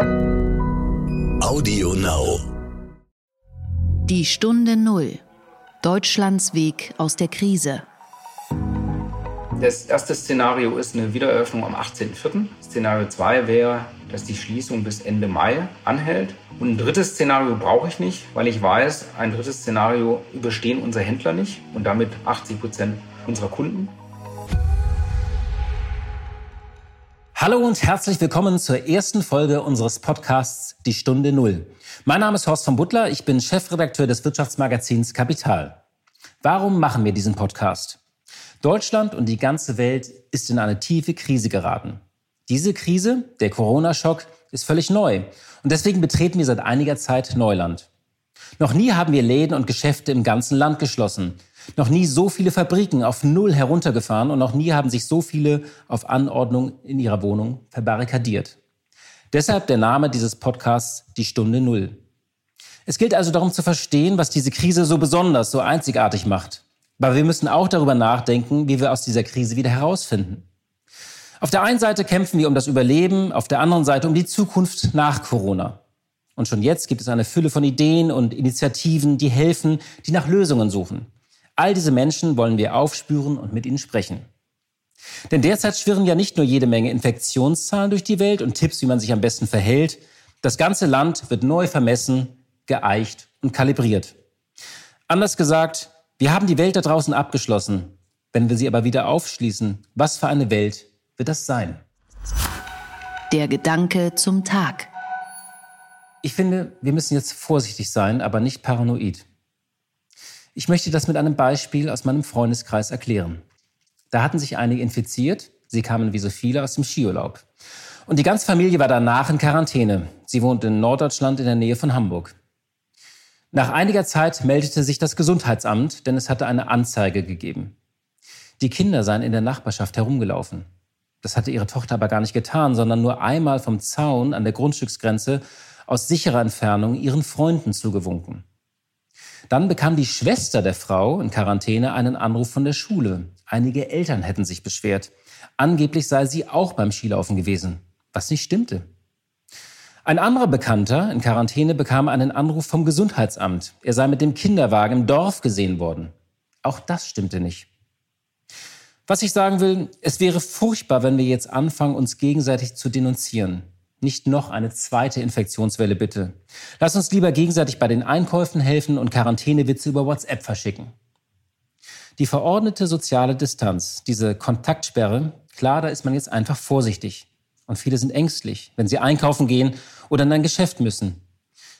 Audio Now. Die Stunde Null. Deutschlands Weg aus der Krise. Das erste Szenario ist eine Wiedereröffnung am 18.04. Szenario 2 wäre, dass die Schließung bis Ende Mai anhält. Und ein drittes Szenario brauche ich nicht, weil ich weiß, ein drittes Szenario überstehen unsere Händler nicht und damit 80 Prozent unserer Kunden. Hallo und herzlich willkommen zur ersten Folge unseres Podcasts Die Stunde Null. Mein Name ist Horst von Butler, ich bin Chefredakteur des Wirtschaftsmagazins Kapital. Warum machen wir diesen Podcast? Deutschland und die ganze Welt ist in eine tiefe Krise geraten. Diese Krise, der Corona-Schock, ist völlig neu und deswegen betreten wir seit einiger Zeit Neuland. Noch nie haben wir Läden und Geschäfte im ganzen Land geschlossen. Noch nie so viele Fabriken auf Null heruntergefahren und noch nie haben sich so viele auf Anordnung in ihrer Wohnung verbarrikadiert. Deshalb der Name dieses Podcasts Die Stunde Null. Es gilt also darum zu verstehen, was diese Krise so besonders, so einzigartig macht. Aber wir müssen auch darüber nachdenken, wie wir aus dieser Krise wieder herausfinden. Auf der einen Seite kämpfen wir um das Überleben, auf der anderen Seite um die Zukunft nach Corona. Und schon jetzt gibt es eine Fülle von Ideen und Initiativen, die helfen, die nach Lösungen suchen. All diese Menschen wollen wir aufspüren und mit ihnen sprechen. Denn derzeit schwirren ja nicht nur jede Menge Infektionszahlen durch die Welt und Tipps, wie man sich am besten verhält. Das ganze Land wird neu vermessen, geeicht und kalibriert. Anders gesagt, wir haben die Welt da draußen abgeschlossen. Wenn wir sie aber wieder aufschließen, was für eine Welt wird das sein? Der Gedanke zum Tag. Ich finde, wir müssen jetzt vorsichtig sein, aber nicht paranoid. Ich möchte das mit einem Beispiel aus meinem Freundeskreis erklären. Da hatten sich einige infiziert. Sie kamen wie so viele aus dem Skiurlaub. Und die ganze Familie war danach in Quarantäne. Sie wohnt in Norddeutschland in der Nähe von Hamburg. Nach einiger Zeit meldete sich das Gesundheitsamt, denn es hatte eine Anzeige gegeben. Die Kinder seien in der Nachbarschaft herumgelaufen. Das hatte ihre Tochter aber gar nicht getan, sondern nur einmal vom Zaun an der Grundstücksgrenze aus sicherer Entfernung ihren Freunden zugewunken. Dann bekam die Schwester der Frau in Quarantäne einen Anruf von der Schule. Einige Eltern hätten sich beschwert. Angeblich sei sie auch beim Skilaufen gewesen, was nicht stimmte. Ein anderer Bekannter in Quarantäne bekam einen Anruf vom Gesundheitsamt. Er sei mit dem Kinderwagen im Dorf gesehen worden. Auch das stimmte nicht. Was ich sagen will, es wäre furchtbar, wenn wir jetzt anfangen, uns gegenseitig zu denunzieren. Nicht noch eine zweite Infektionswelle bitte. Lass uns lieber gegenseitig bei den Einkäufen helfen und Quarantänewitze über WhatsApp verschicken. Die verordnete soziale Distanz, diese Kontaktsperre, klar, da ist man jetzt einfach vorsichtig. Und viele sind ängstlich, wenn sie einkaufen gehen oder in ein Geschäft müssen.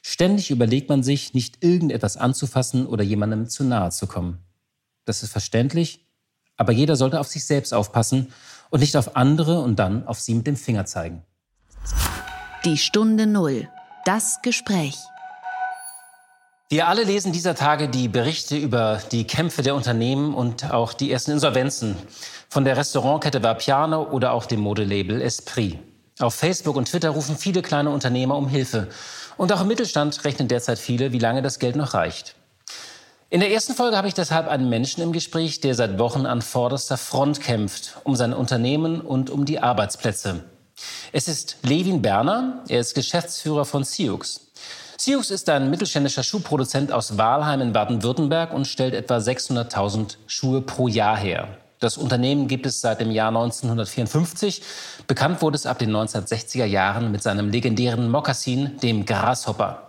Ständig überlegt man sich, nicht irgendetwas anzufassen oder jemandem zu nahe zu kommen. Das ist verständlich, aber jeder sollte auf sich selbst aufpassen und nicht auf andere und dann auf sie mit dem Finger zeigen. Die Stunde Null. Das Gespräch. Wir alle lesen dieser Tage die Berichte über die Kämpfe der Unternehmen und auch die ersten Insolvenzen von der Restaurantkette Vapiano oder auch dem Modelabel Esprit. Auf Facebook und Twitter rufen viele kleine Unternehmer um Hilfe. Und auch im Mittelstand rechnen derzeit viele, wie lange das Geld noch reicht. In der ersten Folge habe ich deshalb einen Menschen im Gespräch, der seit Wochen an vorderster Front kämpft, um sein Unternehmen und um die Arbeitsplätze. Es ist Levin Berner, er ist Geschäftsführer von Siux. Siux ist ein mittelständischer Schuhproduzent aus Walheim in Baden-Württemberg und stellt etwa 600.000 Schuhe pro Jahr her. Das Unternehmen gibt es seit dem Jahr 1954. Bekannt wurde es ab den 1960er Jahren mit seinem legendären Mokassin, dem Grasshopper.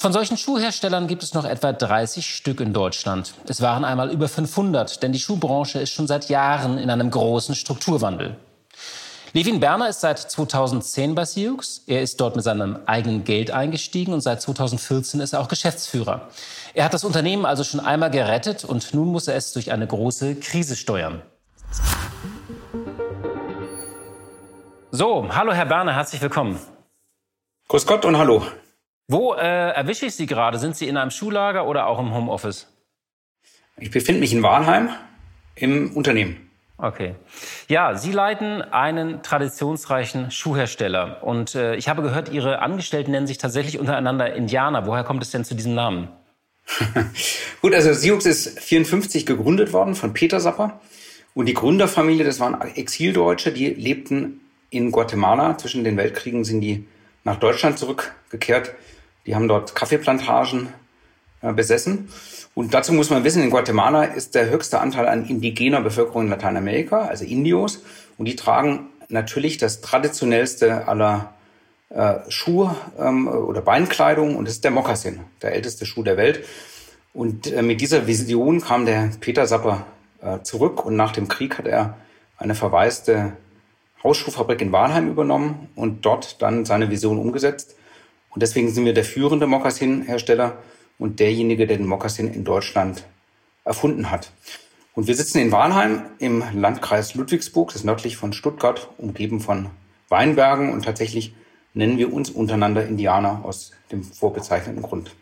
Von solchen Schuhherstellern gibt es noch etwa 30 Stück in Deutschland. Es waren einmal über 500, denn die Schuhbranche ist schon seit Jahren in einem großen Strukturwandel. Levin Berner ist seit 2010 bei Siux. Er ist dort mit seinem eigenen Geld eingestiegen und seit 2014 ist er auch Geschäftsführer. Er hat das Unternehmen also schon einmal gerettet und nun muss er es durch eine große Krise steuern. So, hallo Herr Berner, herzlich willkommen. Grüß Gott und hallo. Wo äh, erwische ich Sie gerade? Sind Sie in einem Schuhlager oder auch im Homeoffice? Ich befinde mich in Walheim im Unternehmen. Okay. Ja, Sie leiten einen traditionsreichen Schuhhersteller. Und äh, ich habe gehört, Ihre Angestellten nennen sich tatsächlich untereinander Indianer. Woher kommt es denn zu diesem Namen? Gut, also Siux ist 54 gegründet worden von Peter Sapper. Und die Gründerfamilie, das waren Exildeutsche, die lebten in Guatemala. Zwischen den Weltkriegen sind die nach Deutschland zurückgekehrt. Die haben dort Kaffeeplantagen besessen. Und dazu muss man wissen, in Guatemala ist der höchste Anteil an indigener Bevölkerung in Lateinamerika, also Indios. Und die tragen natürlich das traditionellste aller äh, Schuhe ähm, oder Beinkleidung und das ist der Mokassin, der älteste Schuh der Welt. Und äh, mit dieser Vision kam der Peter Sapper äh, zurück und nach dem Krieg hat er eine verwaiste Hausschuhfabrik in Walheim übernommen und dort dann seine Vision umgesetzt. Und deswegen sind wir der führende Mokassin-Hersteller und derjenige, der den Mokassin in Deutschland erfunden hat. Und wir sitzen in Walheim im Landkreis Ludwigsburg, das ist nördlich von Stuttgart, umgeben von Weinbergen und tatsächlich nennen wir uns untereinander Indianer aus dem vorbezeichneten Grund.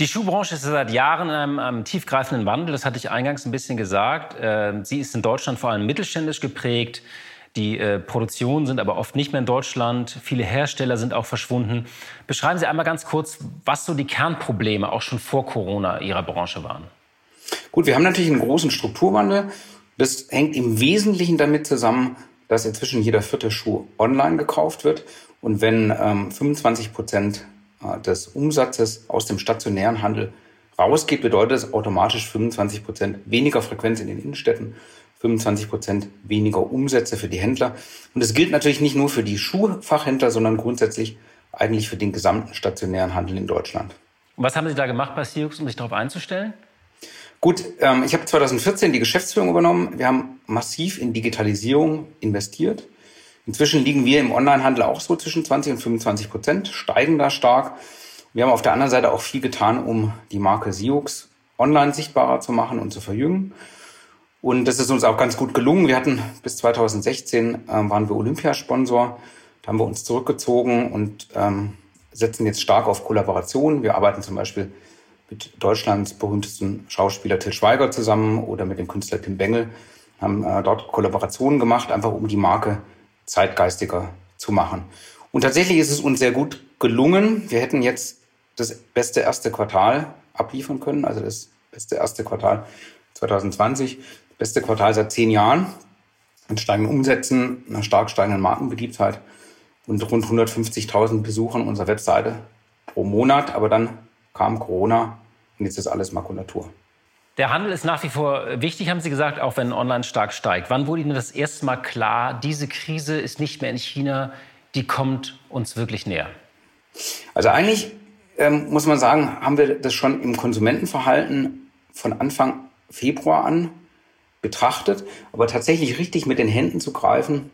Die Schuhbranche ist seit Jahren in einem, einem, tiefgreifenden Wandel. Das hatte ich eingangs ein bisschen gesagt. Ähm, sie ist in Deutschland vor allem mittelständisch geprägt. Die äh, Produktionen sind aber oft nicht mehr in Deutschland. Viele Hersteller sind auch verschwunden. Beschreiben Sie einmal ganz kurz, was so die Kernprobleme auch schon vor Corona Ihrer Branche waren. Gut, wir haben natürlich einen großen Strukturwandel. Das hängt im Wesentlichen damit zusammen, dass inzwischen jeder vierte Schuh online gekauft wird. Und wenn ähm, 25 Prozent äh, des Umsatzes aus dem stationären Handel rausgeht, bedeutet das automatisch 25 Prozent weniger Frequenz in den Innenstädten, 25 Prozent weniger Umsätze für die Händler. Und das gilt natürlich nicht nur für die Schuhfachhändler, sondern grundsätzlich eigentlich für den gesamten stationären Handel in Deutschland. Und was haben Sie da gemacht bei Siux, um sich darauf einzustellen? Gut, ähm, ich habe 2014 die Geschäftsführung übernommen. Wir haben massiv in Digitalisierung investiert. Inzwischen liegen wir im Onlinehandel auch so zwischen 20 und 25 Prozent, steigen da stark. Wir haben auf der anderen Seite auch viel getan, um die Marke Siux online sichtbarer zu machen und zu verjüngen. Und das ist uns auch ganz gut gelungen. Wir hatten bis 2016 äh, waren wir Olympiasponsor. Da haben wir uns zurückgezogen und ähm, setzen jetzt stark auf Kollaboration. Wir arbeiten zum Beispiel mit Deutschlands berühmtesten Schauspieler Till Schweiger zusammen oder mit dem Künstler Tim Bengel, haben äh, dort Kollaborationen gemacht, einfach um die Marke zeitgeistiger zu machen. Und tatsächlich ist es uns sehr gut gelungen. Wir hätten jetzt das beste erste Quartal abliefern können, also das beste erste Quartal 2020, beste Quartal seit zehn Jahren, mit steigenden Umsätzen, einer stark steigenden Markenbeliebtheit und rund 150.000 Besuchern unserer Webseite pro Monat. Aber dann kam Corona und jetzt ist alles Makulatur. Der Handel ist nach wie vor wichtig, haben Sie gesagt, auch wenn online stark steigt. Wann wurde Ihnen das erste Mal klar, diese Krise ist nicht mehr in China, die kommt uns wirklich näher? Also eigentlich ähm, muss man sagen, haben wir das schon im Konsumentenverhalten von Anfang Februar an betrachtet. Aber tatsächlich richtig mit den Händen zu greifen,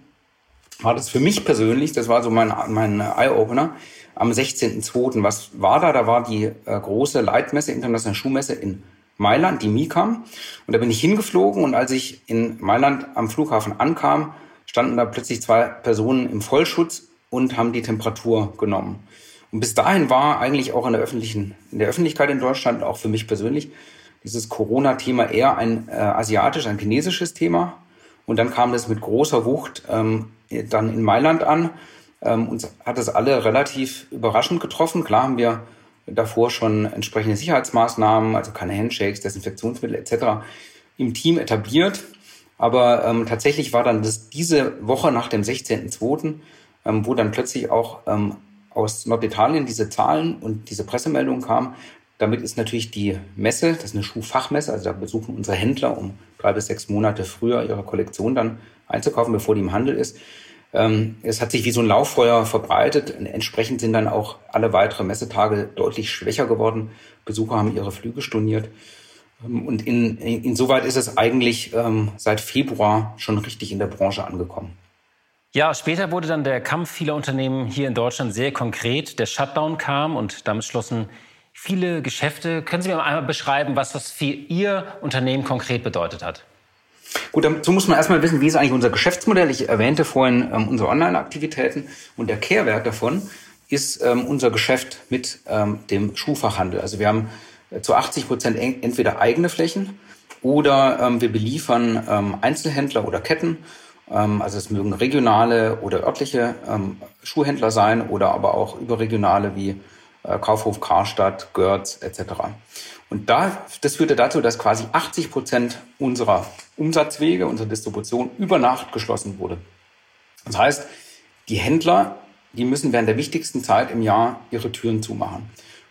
war das für mich persönlich, das war so mein, mein Eye-Opener, am 16.02. Was war da? Da war die äh, große Leitmesse, internationale Schuhmesse in Mailand, die MICAM. Und da bin ich hingeflogen und als ich in Mailand am Flughafen ankam, standen da plötzlich zwei Personen im Vollschutz und haben die Temperatur genommen. Und bis dahin war eigentlich auch in der öffentlichen, in der Öffentlichkeit in Deutschland, auch für mich persönlich, dieses Corona-Thema eher ein äh, asiatisch, ein chinesisches Thema. Und dann kam das mit großer Wucht ähm, dann in Mailand an. Ähm, uns hat das alle relativ überraschend getroffen. Klar haben wir davor schon entsprechende Sicherheitsmaßnahmen, also keine Handshakes, Desinfektionsmittel etc. im Team etabliert. Aber ähm, tatsächlich war dann das diese Woche nach dem 16.02., ähm, wo dann plötzlich auch ähm, aus Norditalien diese Zahlen und diese Pressemeldungen kamen. Damit ist natürlich die Messe, das ist eine Schuhfachmesse, also da besuchen unsere Händler, um drei bis sechs Monate früher ihre Kollektion dann einzukaufen, bevor die im Handel ist. Ähm, es hat sich wie so ein Lauffeuer verbreitet. Entsprechend sind dann auch alle weitere Messetage deutlich schwächer geworden. Besucher haben ihre Flüge storniert. Ähm, und in, insoweit ist es eigentlich ähm, seit Februar schon richtig in der Branche angekommen. Ja, später wurde dann der Kampf vieler Unternehmen hier in Deutschland sehr konkret. Der Shutdown kam und damit schlossen viele Geschäfte. Können Sie mir einmal beschreiben, was das für Ihr Unternehmen konkret bedeutet hat? Gut, dazu muss man erstmal wissen, wie ist eigentlich unser Geschäftsmodell. Ich erwähnte vorhin ähm, unsere Online-Aktivitäten und der Kehrwert davon ist ähm, unser Geschäft mit ähm, dem Schuhfachhandel. Also wir haben äh, zu 80 Prozent entweder eigene Flächen oder ähm, wir beliefern ähm, Einzelhändler oder Ketten. Ähm, also es mögen regionale oder örtliche Schuhhändler sein oder aber auch überregionale wie Kaufhof Karstadt, Görz etc. Und da, das führte dazu, dass quasi 80 Prozent unserer Umsatzwege, unserer Distribution über Nacht geschlossen wurde. Das heißt, die Händler die müssen während der wichtigsten Zeit im Jahr ihre Türen zumachen.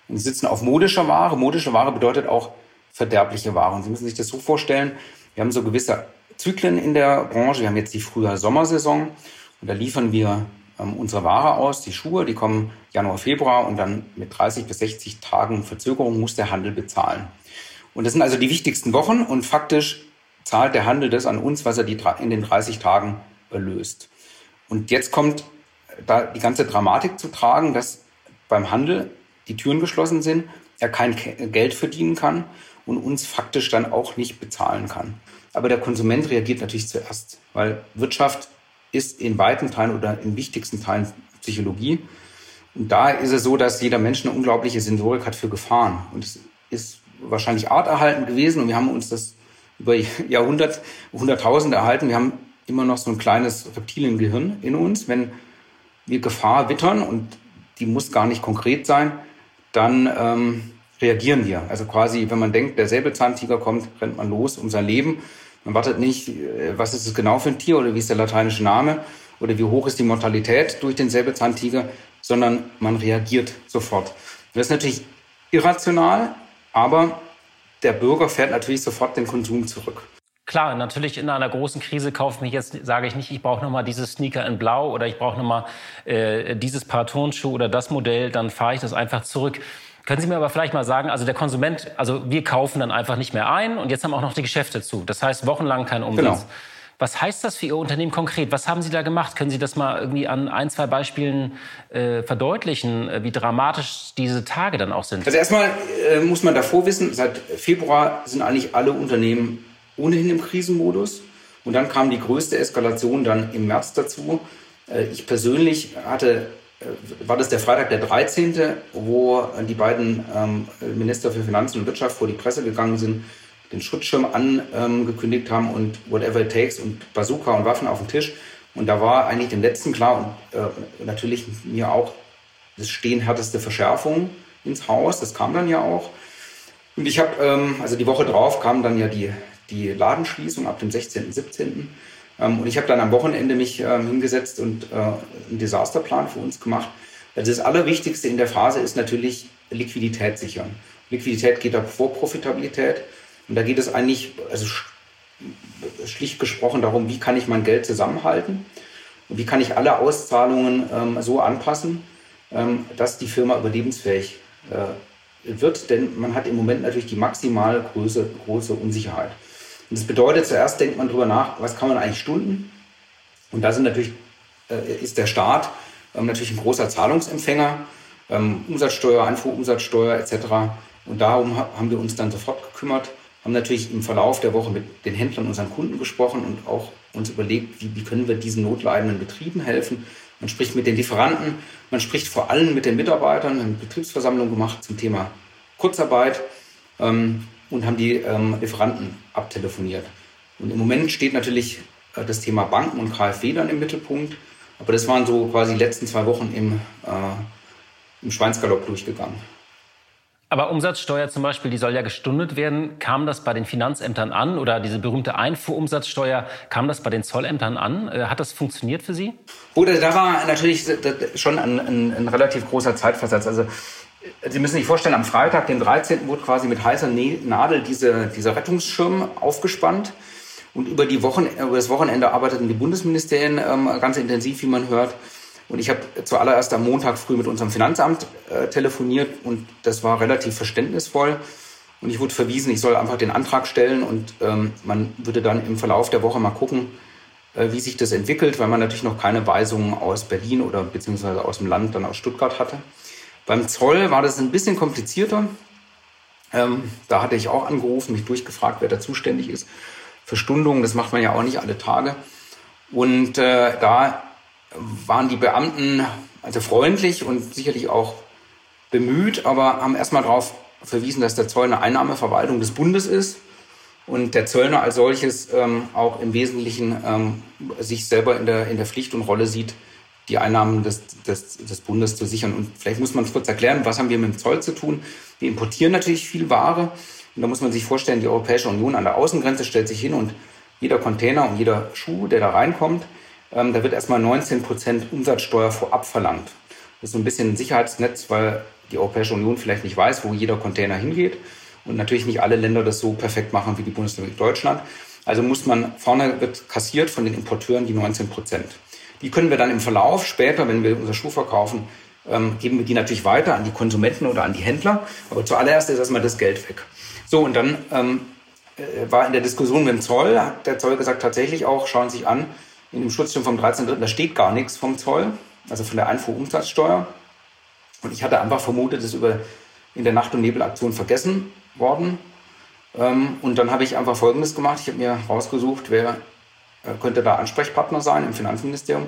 Und sie sitzen auf modischer Ware. Modische Ware bedeutet auch verderbliche Ware. Und Sie müssen sich das so vorstellen, wir haben so gewisse Zyklen in der Branche. Wir haben jetzt die Frühjahr-Sommersaison und da liefern wir ähm, unsere Ware aus, die Schuhe, die kommen Januar, Februar und dann mit 30 bis 60 Tagen Verzögerung muss der Handel bezahlen. Und das sind also die wichtigsten Wochen und faktisch zahlt der Handel das an uns, was er die, in den 30 Tagen erlöst. Und jetzt kommt da die ganze Dramatik zu tragen, dass beim Handel die Türen geschlossen sind, er kein Geld verdienen kann und uns faktisch dann auch nicht bezahlen kann. Aber der Konsument reagiert natürlich zuerst, weil Wirtschaft ist in weiten Teilen oder in wichtigsten Teilen Psychologie. Und da ist es so, dass jeder Mensch eine unglaubliche Sensorik hat für Gefahren. Und es ist wahrscheinlich arterhaltend gewesen und wir haben uns das über Jahrhundert, Hunderttausende erhalten. Wir haben immer noch so ein kleines Reptiliengehirn in uns. Wenn wir Gefahr wittern und die muss gar nicht konkret sein, dann ähm, reagieren wir. Also quasi, wenn man denkt, der Säbelzahntiger kommt, rennt man los um sein Leben. Man wartet nicht, äh, was ist es genau für ein Tier oder wie ist der lateinische Name oder wie hoch ist die Mortalität durch den Säbelzahntiger, sondern man reagiert sofort. Das ist natürlich irrational, aber der Bürger fährt natürlich sofort den Konsum zurück. Klar, natürlich in einer großen Krise kaufe ich jetzt, sage ich nicht, ich brauche nochmal dieses Sneaker in Blau oder ich brauche nochmal äh, dieses Paar Turnschuh oder das Modell, dann fahre ich das einfach zurück. Können Sie mir aber vielleicht mal sagen, also der Konsument, also wir kaufen dann einfach nicht mehr ein und jetzt haben auch noch die Geschäfte zu. Das heißt wochenlang kein Umsatz. Genau. Was heißt das für Ihr Unternehmen konkret? Was haben Sie da gemacht? Können Sie das mal irgendwie an ein, zwei Beispielen äh, verdeutlichen, äh, wie dramatisch diese Tage dann auch sind? Also erstmal äh, muss man davor wissen, seit Februar sind eigentlich alle Unternehmen ohnehin im Krisenmodus. Und dann kam die größte Eskalation dann im März dazu. Äh, ich persönlich hatte, war das der Freitag der 13., wo die beiden ähm, Minister für Finanzen und Wirtschaft vor die Presse gegangen sind den Schutzschirm angekündigt haben und whatever it takes und Bazooka und Waffen auf dem Tisch. Und da war eigentlich dem Letzten klar und äh, natürlich mir auch das stehen härteste Verschärfung ins Haus. Das kam dann ja auch. Und ich habe, ähm, also die Woche drauf kam dann ja die, die Ladenschließung ab dem 16., 17. Ähm, und ich habe dann am Wochenende mich ähm, hingesetzt und äh, einen Desasterplan für uns gemacht. Also das Allerwichtigste in der Phase ist natürlich Liquidität sichern. Liquidität geht ab vor Profitabilität. Und da geht es eigentlich, also schlicht gesprochen darum, wie kann ich mein Geld zusammenhalten und wie kann ich alle Auszahlungen ähm, so anpassen, ähm, dass die Firma überlebensfähig äh, wird. Denn man hat im Moment natürlich die maximal große, große Unsicherheit. Und das bedeutet, zuerst denkt man darüber nach, was kann man eigentlich stunden? Und da sind natürlich, äh, ist der Staat ähm, natürlich ein großer Zahlungsempfänger, ähm, Umsatzsteuer, Einfuhrumsatzsteuer etc. Und darum haben wir uns dann sofort gekümmert haben natürlich im Verlauf der Woche mit den Händlern, unseren Kunden gesprochen und auch uns überlegt, wie, wie können wir diesen notleidenden Betrieben helfen. Man spricht mit den Lieferanten, man spricht vor allem mit den Mitarbeitern, eine Betriebsversammlung gemacht zum Thema Kurzarbeit ähm, und haben die ähm, Lieferanten abtelefoniert. Und im Moment steht natürlich äh, das Thema Banken und KfW dann im Mittelpunkt. Aber das waren so quasi die letzten zwei Wochen im, äh, im Schweinsgalopp durchgegangen. Aber Umsatzsteuer zum Beispiel, die soll ja gestundet werden. Kam das bei den Finanzämtern an oder diese berühmte Einfuhrumsatzsteuer, kam das bei den Zollämtern an? Äh, hat das funktioniert für Sie? Oder da war natürlich schon ein, ein, ein relativ großer Zeitversatz. Also Sie müssen sich vorstellen, am Freitag, den 13. wurde quasi mit heißer Nadel diese, dieser Rettungsschirm aufgespannt. Und über, die Wochen, über das Wochenende arbeiteten die Bundesministerien ähm, ganz intensiv, wie man hört. Und ich habe zuallererst am Montag früh mit unserem Finanzamt äh, telefoniert und das war relativ verständnisvoll. Und ich wurde verwiesen, ich soll einfach den Antrag stellen und ähm, man würde dann im Verlauf der Woche mal gucken, äh, wie sich das entwickelt, weil man natürlich noch keine Weisungen aus Berlin oder beziehungsweise aus dem Land, dann aus Stuttgart hatte. Beim Zoll war das ein bisschen komplizierter. Ähm, da hatte ich auch angerufen, mich durchgefragt, wer da zuständig ist für. Das macht man ja auch nicht alle Tage. Und äh, da waren die Beamten also freundlich und sicherlich auch bemüht, aber haben erstmal darauf verwiesen, dass der Zoll eine Einnahmeverwaltung des Bundes ist und der Zöllner als solches ähm, auch im Wesentlichen ähm, sich selber in der, in der Pflicht und Rolle sieht, die Einnahmen des, des, des Bundes zu sichern. Und vielleicht muss man es kurz erklären, was haben wir mit dem Zoll zu tun? Wir importieren natürlich viel Ware und da muss man sich vorstellen, die Europäische Union an der Außengrenze stellt sich hin und jeder Container und jeder Schuh, der da reinkommt, Ähm, da wird erstmal 19 Prozent Umsatzsteuer vorab verlangt. Das ist so ein bisschen ein Sicherheitsnetz, weil die Europäische Union vielleicht nicht weiß, wo jeder Container hingeht und natürlich nicht alle Länder das so perfekt machen wie die Bundesrepublik Deutschland. Also muss man, vorne wird kassiert von den Importeuren die 19 Prozent. Die können wir dann im Verlauf später, wenn wir unser Schuh verkaufen, ähm, geben wir die natürlich weiter an die Konsumenten oder an die Händler. Aber zuallererst ist erstmal das Geld weg. So, und dann ähm, äh, war in der Diskussion mit dem Zoll, hat der Zoll gesagt, tatsächlich auch, schauen Sie sich an, in dem Schutzschirm vom 13.3., da steht gar nichts vom Zoll, also von der Einfuhrumsatzsteuer. Und ich hatte einfach vermutet, das über in der Nacht- und Nebelaktion vergessen worden. Ähm, und dann habe ich einfach Folgendes gemacht. Ich habe mir rausgesucht, wer könnte da Ansprechpartner sein im Finanzministerium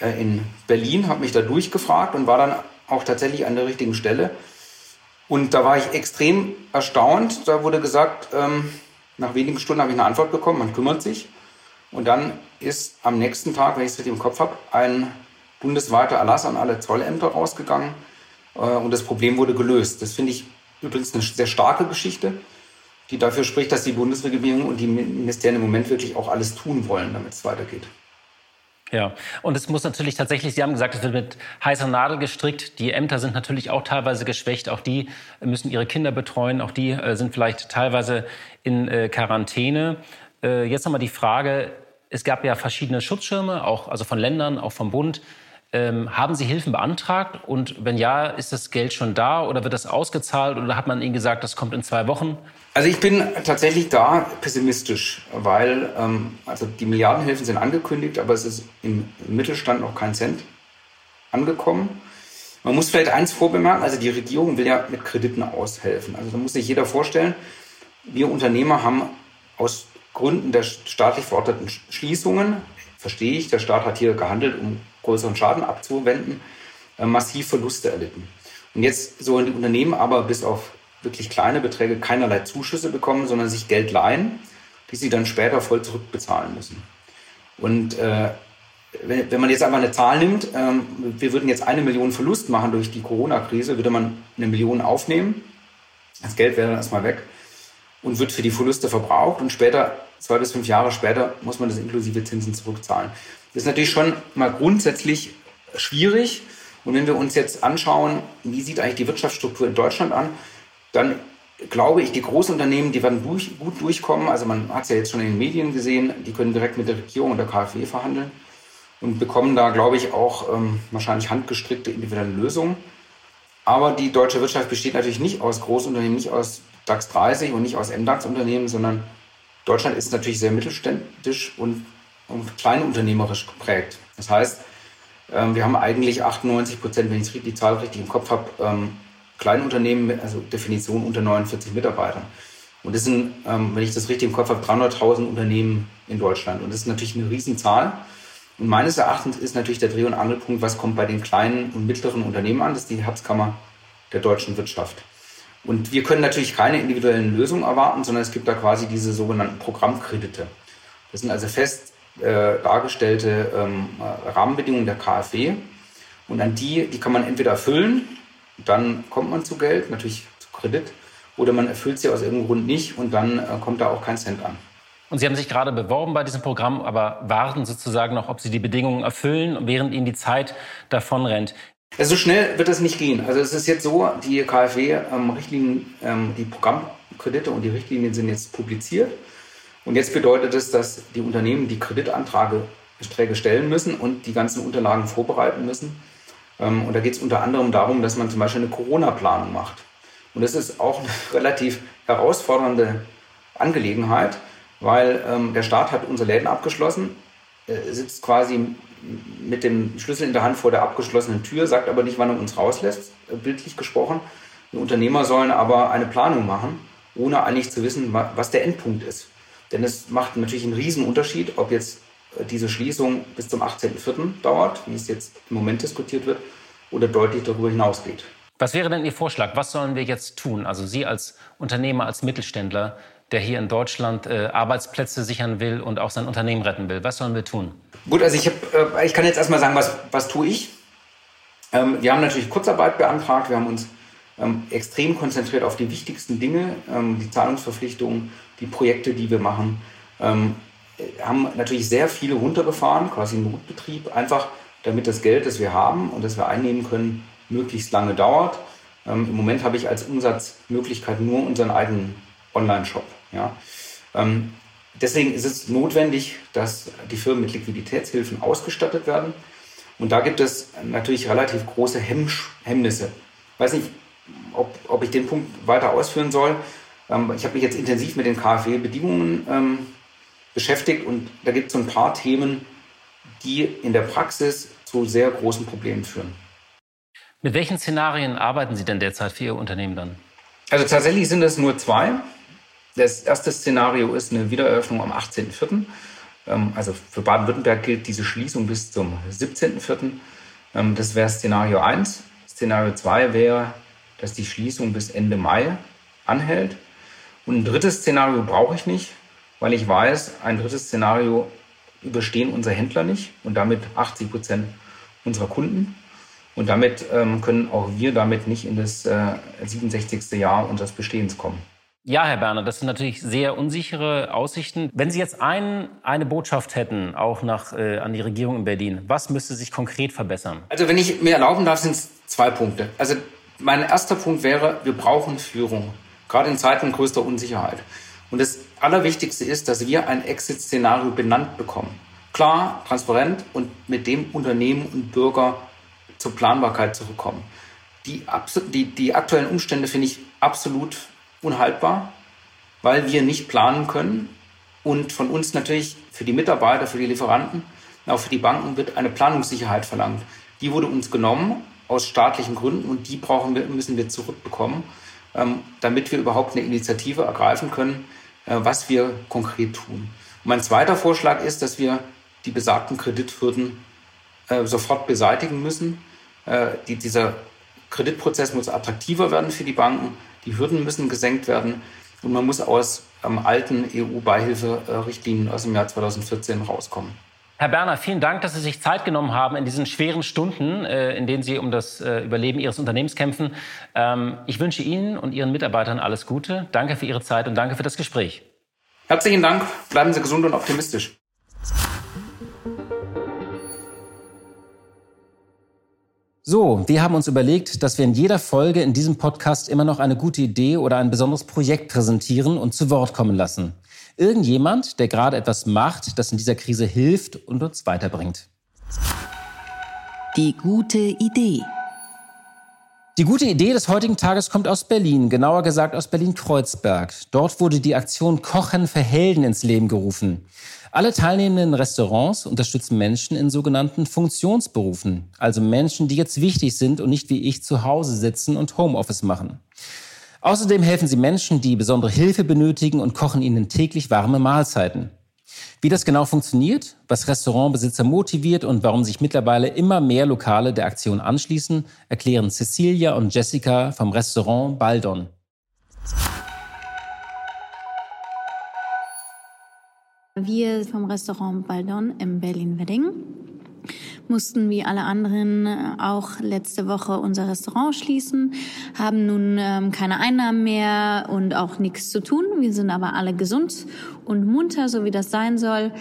äh, in Berlin, habe mich da durchgefragt und war dann auch tatsächlich an der richtigen Stelle. Und da war ich extrem erstaunt. Da wurde gesagt, ähm, nach wenigen Stunden habe ich eine Antwort bekommen, man kümmert sich. Und dann ist am nächsten Tag, wenn ich es richtig im Kopf habe, ein bundesweiter Erlass an alle Zollämter rausgegangen äh, und das Problem wurde gelöst. Das finde ich übrigens eine sehr starke Geschichte, die dafür spricht, dass die Bundesregierung und die Ministerien im Moment wirklich auch alles tun wollen, damit es weitergeht. Ja, und es muss natürlich tatsächlich, Sie haben gesagt, es wird mit heißer Nadel gestrickt. Die Ämter sind natürlich auch teilweise geschwächt. Auch die müssen ihre Kinder betreuen. Auch die äh, sind vielleicht teilweise in äh, Quarantäne. Äh, jetzt nochmal die Frage, es gab ja verschiedene Schutzschirme, auch also von Ländern, auch vom Bund. Ähm, haben Sie Hilfen beantragt? Und wenn ja, ist das Geld schon da oder wird das ausgezahlt oder hat man Ihnen gesagt, das kommt in zwei Wochen? Also ich bin tatsächlich da pessimistisch, weil ähm, also die Milliardenhilfen sind angekündigt, aber es ist im Mittelstand noch kein Cent angekommen. Man muss vielleicht eins vorbemerken, also die Regierung will ja mit Krediten aushelfen. Also da muss sich jeder vorstellen, wir Unternehmer haben aus Gründen der staatlich verordneten Schließungen, verstehe ich, der Staat hat hier gehandelt, um größeren Schaden abzuwenden, äh, massiv Verluste erlitten. Und jetzt sollen die Unternehmen aber bis auf wirklich kleine Beträge keinerlei Zuschüsse bekommen, sondern sich Geld leihen, die sie dann später voll zurückbezahlen müssen. Und äh, wenn, wenn, man jetzt einfach eine Zahl nimmt, ähm, wir würden jetzt eine Million Verlust machen durch die Corona-Krise, würde man eine Million aufnehmen. Das Geld wäre dann erstmal weg und wird für die Verluste verbraucht und später, zwei bis fünf Jahre später, muss man das inklusive Zinsen zurückzahlen. Das ist natürlich schon mal grundsätzlich schwierig. Und wenn wir uns jetzt anschauen, wie sieht eigentlich die Wirtschaftsstruktur in Deutschland an, dann glaube ich, die Großunternehmen, die werden durch, gut durchkommen. Also man hat es ja jetzt schon in den Medien gesehen, die können direkt mit der Regierung und der KfW verhandeln und bekommen da, glaube ich, auch ähm, wahrscheinlich handgestrickte individuelle Lösungen. Aber die deutsche Wirtschaft besteht natürlich nicht aus Großunternehmen, nicht aus DAX 30 und nicht aus MDAX-Unternehmen, sondern Deutschland ist natürlich sehr mittelständisch und, und kleinunternehmerisch geprägt. Das heißt, ähm, wir haben eigentlich 98 Prozent, wenn ich die Zahl richtig im Kopf habe, ähm, Kleinunternehmen, also Definition unter 49 Mitarbeitern. Und das sind, ähm, wenn ich das richtig im Kopf habe, 300.000 Unternehmen in Deutschland. Und das ist natürlich eine Riesenzahl. Und meines Erachtens ist natürlich der Dreh- und Angelpunkt, was kommt bei den kleinen und mittleren Unternehmen an? Das ist die Herzkammer der deutschen Wirtschaft. Und wir können natürlich keine individuellen Lösungen erwarten, sondern es gibt da quasi diese sogenannten Programmkredite. Das sind also fest äh, dargestellte ähm, Rahmenbedingungen der KfW. Und an die, die kann man entweder erfüllen, dann kommt man zu Geld, natürlich zu Kredit, oder man erfüllt sie aus irgendeinem Grund nicht und dann äh, kommt da auch kein Cent an. Und Sie haben sich gerade beworben bei diesem Programm, aber warten sozusagen noch, ob Sie die Bedingungen erfüllen, während Ihnen die Zeit davon rennt. Also so schnell wird das nicht gehen. Also es ist jetzt so, die KfW-Richtlinien, ähm, ähm, die Programmkredite und die Richtlinien sind jetzt publiziert. Und jetzt bedeutet es, dass die Unternehmen die Kreditanträge stellen müssen und die ganzen Unterlagen vorbereiten müssen. Ähm, und da geht es unter anderem darum, dass man zum Beispiel eine Corona-Planung macht. Und das ist auch eine relativ herausfordernde Angelegenheit, weil ähm, der Staat hat unsere Läden abgeschlossen, äh, sitzt quasi mit dem Schlüssel in der Hand vor der abgeschlossenen Tür, sagt aber nicht, wann er uns rauslässt, äh, bildlich gesprochen. Die Unternehmer sollen aber eine Planung machen, ohne eigentlich zu wissen, was der Endpunkt ist. Denn es macht natürlich einen Unterschied, ob jetzt diese Schließung bis zum 18.04. dauert, wie es jetzt im Moment diskutiert wird, oder deutlich darüber hinausgeht. Was wäre denn Ihr Vorschlag? Was sollen wir jetzt tun? Also Sie als Unternehmer, als Mittelständler, der hier in Deutschland äh, Arbeitsplätze sichern will und auch sein Unternehmen retten will. Was sollen wir tun? Gut, also ich, hab, äh, ich kann jetzt erstmal sagen, was, was tue ich? Ähm, wir haben natürlich Kurzarbeit beantragt. Wir haben uns ähm, extrem konzentriert auf die wichtigsten Dinge, ähm, die Zahlungsverpflichtungen, die Projekte, die wir machen. Haben natürlich sehr viele runtergefahren, quasi Notbetrieb, einfach damit das Geld, das wir haben und das wir einnehmen können, möglichst lange dauert. Ähm, Im Moment habe ich als Umsatzmöglichkeit nur unseren eigenen Online-Shop. Ja. Ähm, deswegen ist es notwendig, dass die Firmen mit Liquiditätshilfen ausgestattet werden. Und da gibt es natürlich relativ große Hemmsch Hemmnisse. Ich weiß nicht, ob, ob ich den Punkt weiter ausführen soll. Ähm, ich habe mich jetzt intensiv mit den KfW-Bedingungen ähm, beschäftigt und da gibt es so ein paar Themen, die in der Praxis zu sehr großen Problemen führen. Mit welchen Szenarien arbeiten Sie denn derzeit für Ihr Unternehmen dann? Also tatsächlich sind es nur zwei. Das erste Szenario ist eine Wiedereröffnung am 18.04. Ähm, also für Baden-Württemberg gilt diese Schließung bis zum 17.04. Ähm, das wäre Szenario 1. Szenario 2 wäre, dass die Schließung bis Ende Mai anhält. Und ein drittes Szenario brauche ich nicht, weil ich weiß, ein drittes Szenario überstehen unsere Händler nicht und damit 80 Prozent unserer Kunden. Und damit ähm, können auch wir damit nicht in das äh, 67. Jahr unseres Bestehens kommen. Ja, Herr Berner, das sind natürlich sehr unsichere Aussichten. Wenn Sie jetzt ein, eine Botschaft hätten, auch nach, äh, an die Regierung in Berlin, was müsste sich konkret verbessern? Also wenn ich mir erlauben darf, sind es zwei Punkte. Also mein erster Punkt wäre, wir brauchen Führung, gerade in Zeiten größter Unsicherheit. Und das Allerwichtigste ist, dass wir ein Exit-Szenario benannt bekommen. Klar, transparent und mit dem Unternehmen und Bürger zur Planbarkeit zurückkommen. Die, die, die aktuellen Umstände finde ich absolut unhaltbar, weil wir nicht planen können. Und von uns natürlich für die Mitarbeiter, für die Lieferanten, auch für die Banken wird eine Planungssicherheit verlangt. Die wurde uns genommen aus staatlichen Gründen und die brauchen wir, müssen wir zurückbekommen, ähm, damit wir überhaupt eine Initiative ergreifen können, was wir konkret tun. Mein zweiter Vorschlag ist, dass wir die besagten Kredithürden äh, sofort beseitigen müssen. Äh, die, dieser Kreditprozess muss attraktiver werden für die Banken. Die Hürden müssen gesenkt werden und man muss aus ähm, alten EU-Beihilferichtlinien aus dem Jahr 2014 rauskommen. Herr Berner, vielen Dank, dass Sie sich Zeit genommen haben in diesen schweren Stunden, äh, in denen Sie um das äh, Überleben Ihres Unternehmens kämpfen. Ähm, ich wünsche Ihnen und Ihren Mitarbeitern alles Gute. Danke für Ihre Zeit und danke für das Gespräch. Herzlichen Dank. Bleiben Sie gesund und optimistisch. So, wir haben uns überlegt, dass wir in jeder Folge in diesem Podcast immer noch eine gute Idee oder ein besonderes Projekt präsentieren und zu Wort kommen lassen. Irgendjemand, der gerade etwas macht, das in dieser Krise hilft und uns weiterbringt. Die gute Idee. Die gute Idee des heutigen Tages kommt aus Berlin, genauer gesagt aus Berlin-Kreuzberg. Dort wurde die Aktion Kochen für Helden ins Leben gerufen. Alle teilnehmenden Restaurants unterstützen Menschen in sogenannten Funktionsberufen, also Menschen, die jetzt wichtig sind und nicht wie ich zu Hause sitzen und Homeoffice machen. Außerdem helfen sie Menschen, die besondere Hilfe benötigen und kochen ihnen täglich warme Mahlzeiten. Wie das genau funktioniert, was Restaurantbesitzer motiviert und warum sich mittlerweile immer mehr Lokale der Aktion anschließen, erklären Cecilia und Jessica vom Restaurant Baldon. Wir vom Restaurant Baldon im Berlin-Wedding mussten wie alle anderen äh, auch letzte Woche unser Restaurant schließen, haben nun ähm, keine Einnahmen mehr und auch nichts zu tun. Wir sind aber alle gesund und munter, so wie das sein soll.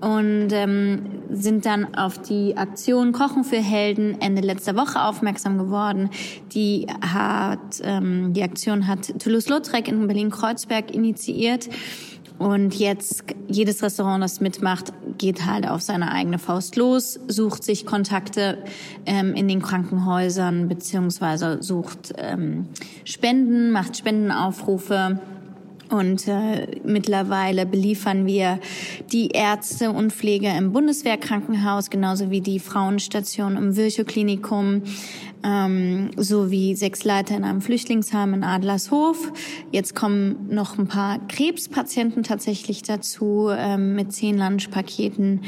Und ähm, sind dann auf die Aktion Kochen für Helden Ende letzter Woche aufmerksam geworden. Die hat ähm, die Aktion hat Toulouse-Lautrec in Berlin-Kreuzberg initiiert. Und jetzt jedes Restaurant, das mitmacht, geht halt auf seine eigene Faust los, sucht sich Kontakte ähm, in den Krankenhäusern beziehungsweise sucht ähm, Spenden, macht Spendenaufrufe. Und äh, mittlerweile beliefern wir die Ärzte und Pfleger im Bundeswehrkrankenhaus, genauso wie die Frauenstation im Virchow-Klinikum, ähm, sowie sechs Leiter in einem Flüchtlingsheim in Adlershof. Jetzt kommen noch ein paar Krebspatienten tatsächlich dazu ähm, mit zehn Lunchpaketen.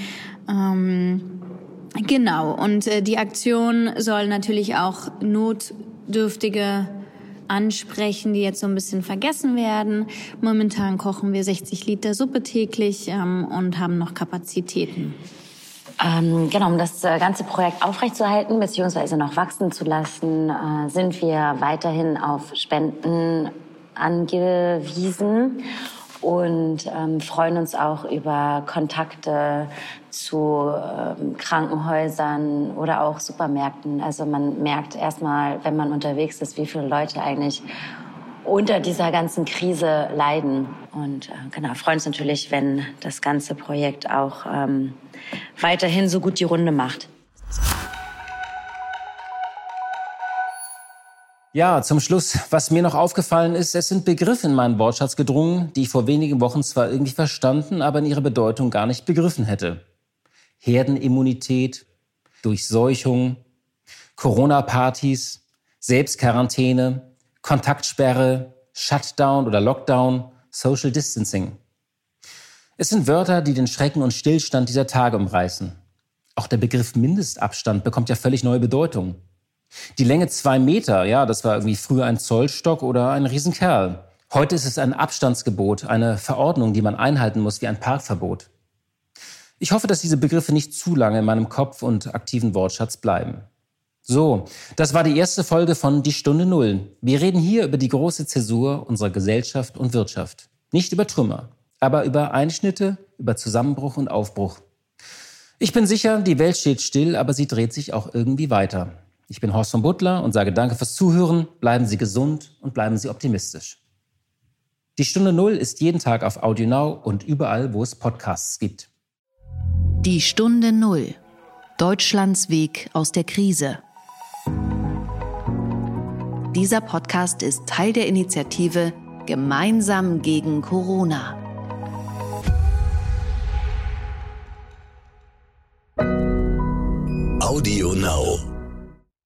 Ähm, genau, und äh, die Aktion soll natürlich auch notdürftige ansprechen, die jetzt so ein bisschen vergessen werden. Momentan kochen wir 60 Liter Suppe täglich ähm, und haben noch Kapazitäten. Ähm, genau, um das äh, ganze Projekt aufrechtzuerhalten bzw. noch wachsen zu lassen, äh, sind wir weiterhin auf Spenden angewiesen. Und ähm, freuen uns auch über Kontakte zu ähm, Krankenhäusern oder auch Supermärkten. Also man merkt erstmal, wenn man unterwegs ist, wie viele Leute eigentlich unter dieser ganzen Krise leiden. Und äh, genau, freuen uns natürlich, wenn das ganze Projekt auch ähm, weiterhin so gut die Runde macht. Ja, zum Schluss, was mir noch aufgefallen ist, es sind Begriffe in meinen Wortschatz gedrungen, die ich vor wenigen Wochen zwar irgendwie verstanden, aber in ihrer Bedeutung gar nicht begriffen hätte. Herdenimmunität, Durchseuchung, Corona-Partys, Selbstquarantäne, Kontaktsperre, Shutdown oder Lockdown, Social Distancing. Es sind Wörter, die den Schrecken und Stillstand dieser Tage umreißen. Auch der Begriff Mindestabstand bekommt ja völlig neue Bedeutung. Die Länge zwei Meter, ja, das war irgendwie früher ein Zollstock oder ein Riesenkerl. Heute ist es ein Abstandsgebot, eine Verordnung, die man einhalten muss, wie ein Parkverbot. Ich hoffe, dass diese Begriffe nicht zu lange in meinem Kopf und aktiven Wortschatz bleiben. So, das war die erste Folge von Die Stunde Null. Wir reden hier über die große Zäsur unserer Gesellschaft und Wirtschaft. Nicht über Trümmer, aber über Einschnitte, über Zusammenbruch und Aufbruch. Ich bin sicher, die Welt steht still, aber sie dreht sich auch irgendwie weiter. Ich bin Horst von Butler und sage danke fürs Zuhören. Bleiben Sie gesund und bleiben Sie optimistisch. Die Stunde Null ist jeden Tag auf AudioNow und überall, wo es Podcasts gibt. Die Stunde Null. Deutschlands Weg aus der Krise. Dieser Podcast ist Teil der Initiative Gemeinsam gegen Corona. Audio Now.